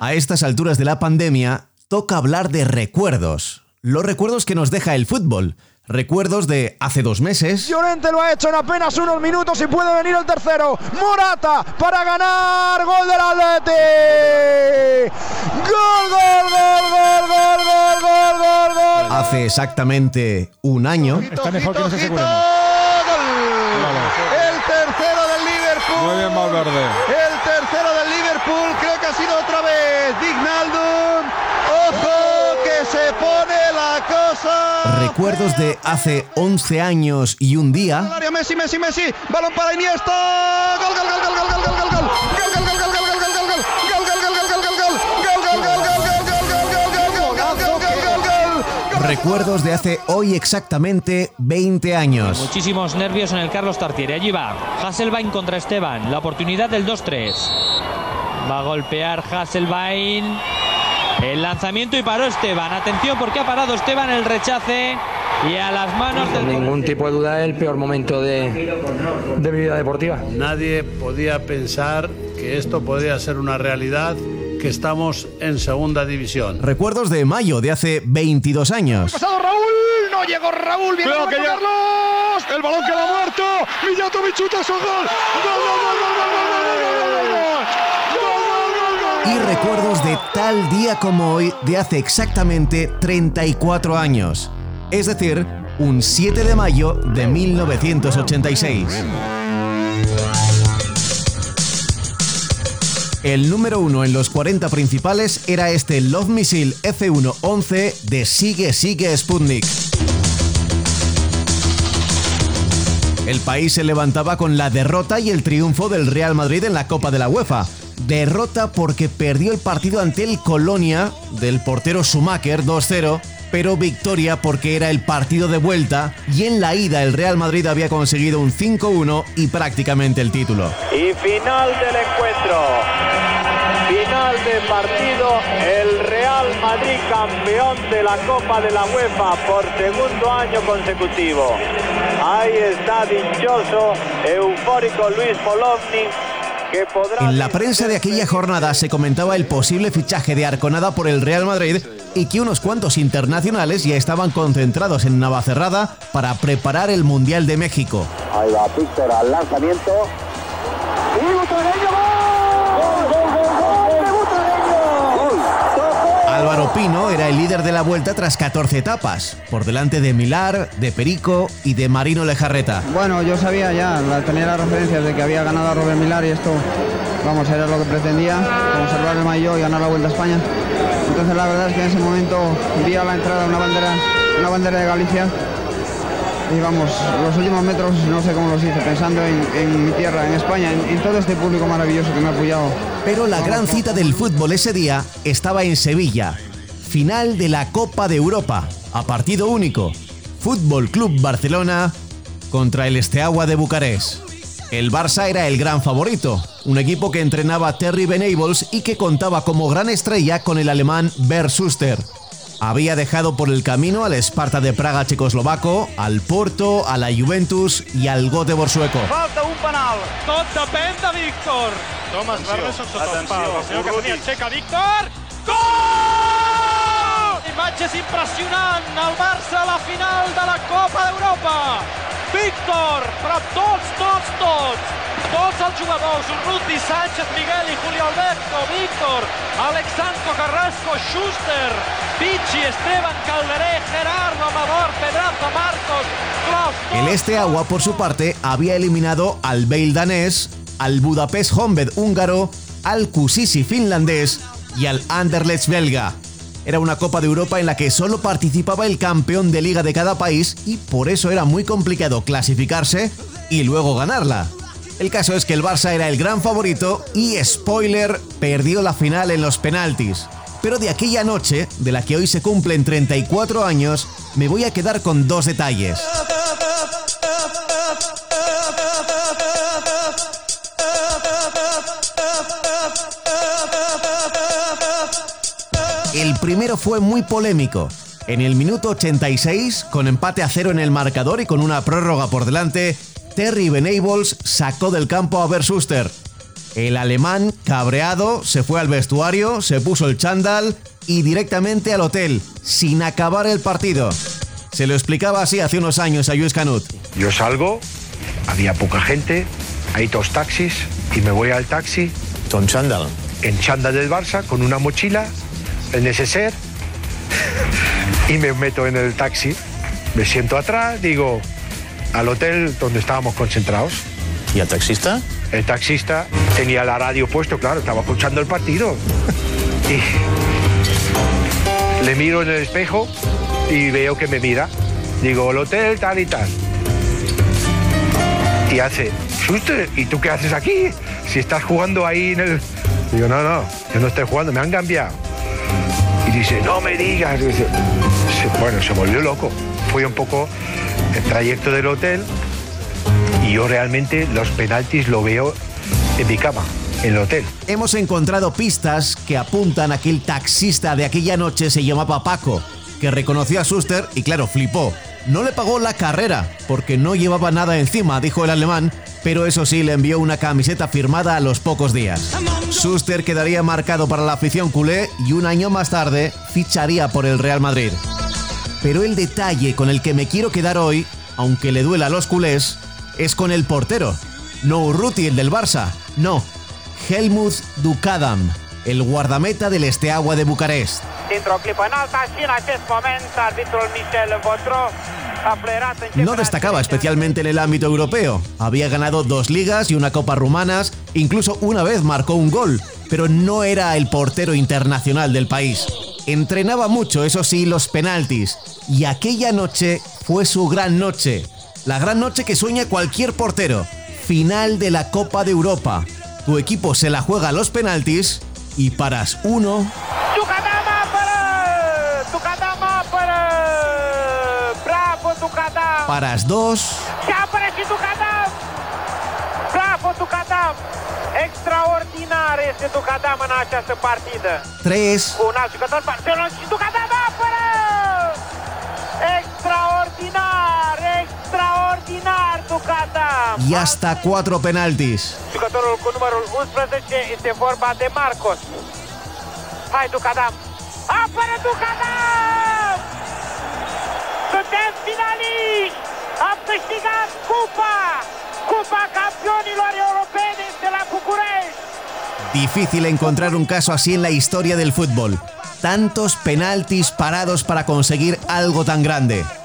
A estas alturas de la pandemia, toca hablar de recuerdos. Los recuerdos que nos deja el fútbol. Recuerdos de hace dos meses. Llorente lo ha hecho en apenas unos minutos y puede venir el tercero. Morata para ganar. Gol del Atleti. hace exactamente un año. Está mejor que no se ¡Gol! El tercero del Liverpool. Muy bien, Valverde. El tercero del Liverpool creo que ha sido otra vez Dignaldum. ¡Ojo que se pone la cosa! Recuerdos de hace 11 años y un día. Messi, Messi, Messi. Balón para Iniesta. ¡Gol, gol, gol, gol, gol, gol, gol, gol! Recuerdos de hace hoy exactamente 20 años. Muchísimos nervios en el Carlos Tartiere. Allí va. Hasselbain contra Esteban. La oportunidad del 2-3. Va a golpear Hasselbain. El lanzamiento y paró Esteban. Atención porque ha parado Esteban el rechace. Y a las manos Sin del... ningún tipo de duda el peor momento de, de mi vida deportiva. Nadie podía pensar que esto podría ser una realidad, que estamos en segunda división. Recuerdos de mayo de hace 22 años. Pasado Raúl, no llegó Raúl, viene Carlos. El balón queda muerto. Millato Bichuta, su gol. ¡Gol, gol, gol, gol, gol, y recuerdos de tal día como hoy de hace exactamente 34 años, es decir, un 7 de mayo de 1986. El número uno en los 40 principales era este Love Missile F111 de Sigue Sigue Sputnik. El país se levantaba con la derrota y el triunfo del Real Madrid en la Copa de la UEFA. Derrota porque perdió el partido ante el Colonia del portero Schumacher 2-0, pero victoria porque era el partido de vuelta y en la ida el Real Madrid había conseguido un 5-1 y prácticamente el título. Y final del encuentro. Final de partido. El Real Madrid campeón de la Copa de la UEFA por segundo año consecutivo. Ahí está dichoso, eufórico Luis Polovni. En la prensa de aquella jornada se comentaba el posible fichaje de Arconada por el Real Madrid y que unos cuantos internacionales ya estaban concentrados en Navacerrada para preparar el Mundial de México. Ahí va Víctor al lanzamiento. Pino era el líder de la vuelta tras 14 etapas, por delante de Milar, de Perico y de Marino Lejarreta. Bueno, yo sabía ya, tenía las referencias de que había ganado a Robert Millar y esto, vamos, era lo que pretendía, conservar el maillot y ganar la Vuelta a España. Entonces la verdad es que en ese momento vi a la entrada una bandera, una bandera de Galicia y vamos, los últimos metros no sé cómo los hice, pensando en, en mi tierra, en España, en, en todo este público maravilloso que me ha apoyado. Pero la gran cita del fútbol ese día estaba en Sevilla. Final de la Copa de Europa, a partido único. Fútbol Club Barcelona contra el Esteagua de Bucarest. El Barça era el gran favorito, un equipo que entrenaba Terry Venables y que contaba como gran estrella con el alemán Bert Schuster. Había dejado por el camino al Sparta de Praga checoslovaco, al Porto, a la Juventus y al Göteborg sueco. Falta un penal. Tot depèn de Víctor. Thomas Verdes sota el pal. Aixeca Víctor. Gol! Imatges impressionant. El Barça a la final de la Copa d'Europa. Víctor, però tots, tots, tots. Tots els jugadors, Urruti, Sánchez, Miguel i Julio Alberto, Víctor, Alexandro Carrasco, Schuster, Pichi, Esteban Calderé, Gerardo Amador, Pedraza, Marcos, Klaus, El Esteagua, por su parte, había eliminado al Bale danés, al Budapest Honved húngaro, al Kusisi finlandés y al Anderlecht belga. Era una Copa de Europa en la que solo participaba el campeón de liga de cada país y por eso era muy complicado clasificarse y luego ganarla. El caso es que el Barça era el gran favorito y, spoiler, perdió la final en los penaltis. Pero de aquella noche, de la que hoy se cumplen 34 años, me voy a quedar con dos detalles. El primero fue muy polémico. En el minuto 86, con empate a cero en el marcador y con una prórroga por delante, Terry Venables sacó del campo a Versuster. El alemán, cabreado, se fue al vestuario, se puso el chándal y directamente al hotel, sin acabar el partido. Se lo explicaba así hace unos años a Luis Canut. Yo salgo, había poca gente, hay dos taxis y me voy al taxi. ¿Con chándal? En chándal del Barça, con una mochila, el neceser, y me meto en el taxi. Me siento atrás, digo, al hotel donde estábamos concentrados. ¿Y el taxista? El taxista tenía la radio puesto, claro, estaba escuchando el partido. y le miro en el espejo y veo que me mira. Digo, el hotel tal y tal. Y hace, Schuster, ¿y tú qué haces aquí? Si estás jugando ahí en el... Digo, no, no, yo no estoy jugando, me han cambiado. Y dice, no me digas. Bueno, se volvió loco. Fui un poco el trayecto del hotel y yo realmente los penaltis lo veo en mi cama, en el hotel. Hemos encontrado pistas que apuntan a que el taxista de aquella noche se llamaba Paco, que reconoció a Suster y claro, flipó. No le pagó la carrera porque no llevaba nada encima, dijo el alemán, pero eso sí le envió una camiseta firmada a los pocos días. Suster quedaría marcado para la afición culé y un año más tarde ficharía por el Real Madrid. Pero el detalle con el que me quiero quedar hoy, aunque le duela a los culés, es con el portero. No Urruti, el del Barça, no. Helmut Dukadam, el guardameta del Esteagua de Bucarest. No destacaba especialmente en el ámbito europeo. Había ganado dos ligas y una copa rumanas, incluso una vez marcó un gol, pero no era el portero internacional del país. Entrenaba mucho, eso sí, los penaltis, y aquella noche fue su gran noche. La gran noche que sueña cualquier portero. Final de la Copa de Europa. Tu equipo se la juega a los penaltis y paras uno. Paras dos. Bravo, Tucadam! Extraordinar este Tucadam în această partidă. Tres. Cu un alt jucător, Barcelona și Tucadam Y hasta cuatro penaltis. Jucătorul cu numărul 11 este vorba de Marcos. Hai Tucadam! Apără Tucadam! Suntem finaliști! Am câștigat cupa! Cupa Campeonilor Europeni de la București! Difícil encontrar un caso así en la historia del fútbol. Tantos penaltis parados para conseguir algo tan grande.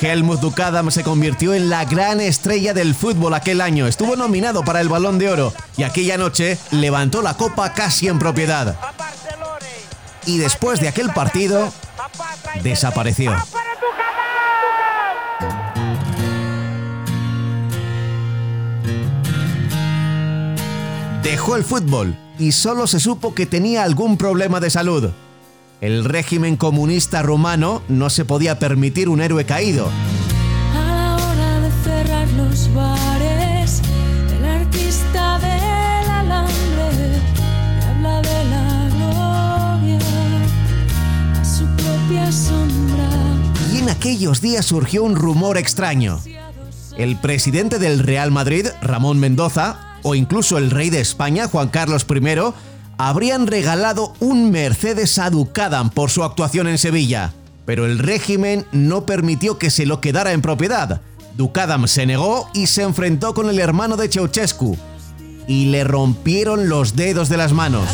Helmut Dukadam se convirtió en la gran estrella del fútbol aquel año. Estuvo nominado para el Balón de Oro y aquella noche levantó la copa casi en propiedad. Y después de aquel partido, desapareció. Dejó el fútbol y solo se supo que tenía algún problema de salud. El régimen comunista rumano no se podía permitir un héroe caído. A la hora de cerrar los bares, el artista del alambre me habla de la gloria a su propia sombra. Y en aquellos días surgió un rumor extraño. El presidente del Real Madrid, Ramón Mendoza, o incluso el rey de España, Juan Carlos I, habrían regalado un Mercedes a Ducadam por su actuación en Sevilla. Pero el régimen no permitió que se lo quedara en propiedad. Ducadam se negó y se enfrentó con el hermano de Ceausescu. Y le rompieron los dedos de las manos.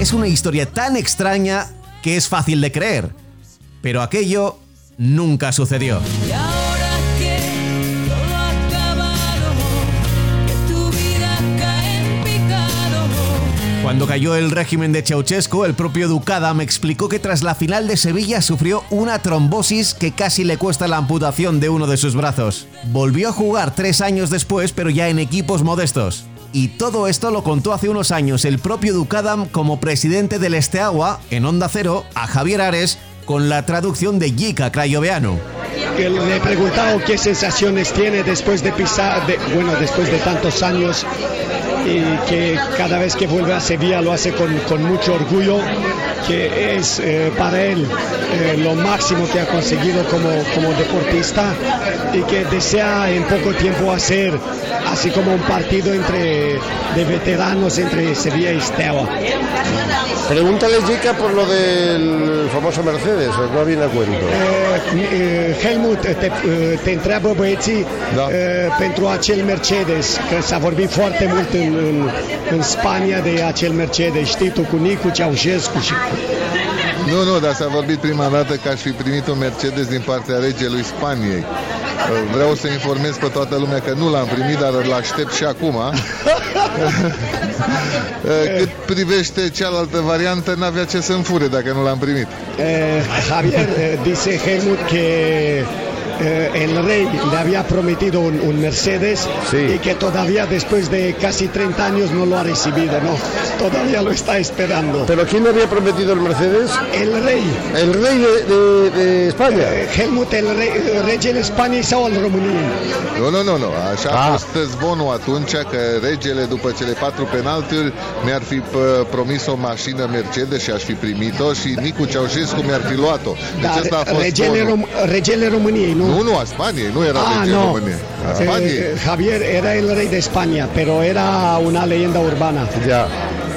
Es una historia tan extraña que es fácil de creer. Pero aquello nunca sucedió. Cuando cayó el régimen de Ceausescu, el propio Ducada me explicó que tras la final de Sevilla sufrió una trombosis que casi le cuesta la amputación de uno de sus brazos. Volvió a jugar tres años después, pero ya en equipos modestos. Y todo esto lo contó hace unos años el propio Ducadam como presidente del Esteagua, en Onda Cero, a Javier Ares, con la traducción de Gica Crayoveanu. que le he preguntado qué sensaciones tiene después de pisar, de- bueno, después de tantos años y que cada vez que vuelve a Sevilla lo hace con, con mucho orgullo, que es eh, para él eh, lo máximo que ha conseguido como, como deportista y que desea en poco tiempo hacer así como un partido entre de veteranos entre Sevilla y Steaua. Pregúntale, Jica, por lo del famoso Mercedes, no viene a cuento. Eh, eh, Helmut, te, eh, te întreabă băieții Da. eh, pentru acel Mercedes, că s-a vorbit foarte mult în, în, în Spania de acel Mercedes, știi tu, cu Nicu Ceaușescu și Nu, nu, dar s-a vorbit prima dată că aș fi primit un Mercedes din partea regelui Spaniei. Vreau să informez pe toată lumea că nu l-am primit, dar îl aștept și acum. Cât privește cealaltă variantă, n-avea ce să-mi fure dacă nu l-am primit. Eh, Javier, eh, dice Helmut que eh, el rey le había prometido un, un Mercedes y que todavía después de casi 30 años no lo ha recibido, ¿no? Todavía lo está esperando. ¿Pero quién le había prometido el Mercedes? El rey. ¿El rey de, de- de España? Eh, Helmut, el rey, regele Spaniei sau al României? Nu, nu, nu, nu. Așa a fost zvonul atunci că regele, după cele patru penaltiuri, mi-ar fi promis o mașină Mercedes și aș fi primit-o și Nicu Ceaușescu mi-ar fi luat-o. Deci Dar asta a fost regele. Rom- regele României, nu? Nu, nu, a Spaniei, nu era Ah, regele no. României. A Spaniei. Eh, Javier era el rey de España, pero era una leyenda urbana. Ya.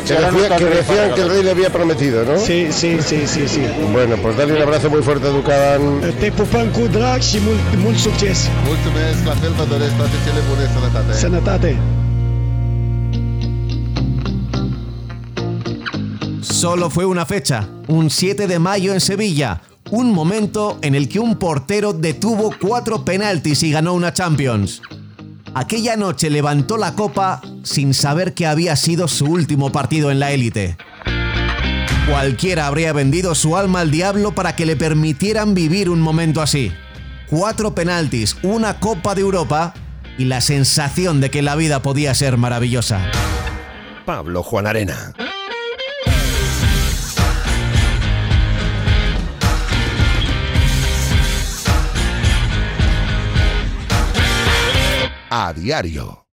Que, decía- que decían que el rey le había prometido, ¿no? Sí, sí, sí, sí, sí. Bueno, pues dale un abrazo muy fuerte a Ducan. Te pupăm cu drag și mult, mult succes. Mulțumesc, la fel vă doresc toate cele bune, sănătate. Sănătate. Solo fue una fecha, un 7 de mayo en Sevilla, un momento en el que un portero detuvo cuatro penaltis y ganó una Champions. Aquella noche levantó la copa sin saber que había sido su último partido en la élite. Cualquiera habría vendido su alma al diablo para que le permitieran vivir un momento así. Cuatro penaltis, una Copa de Europa y la sensación de que la vida podía ser maravillosa. Pablo Juan Arena. A diario.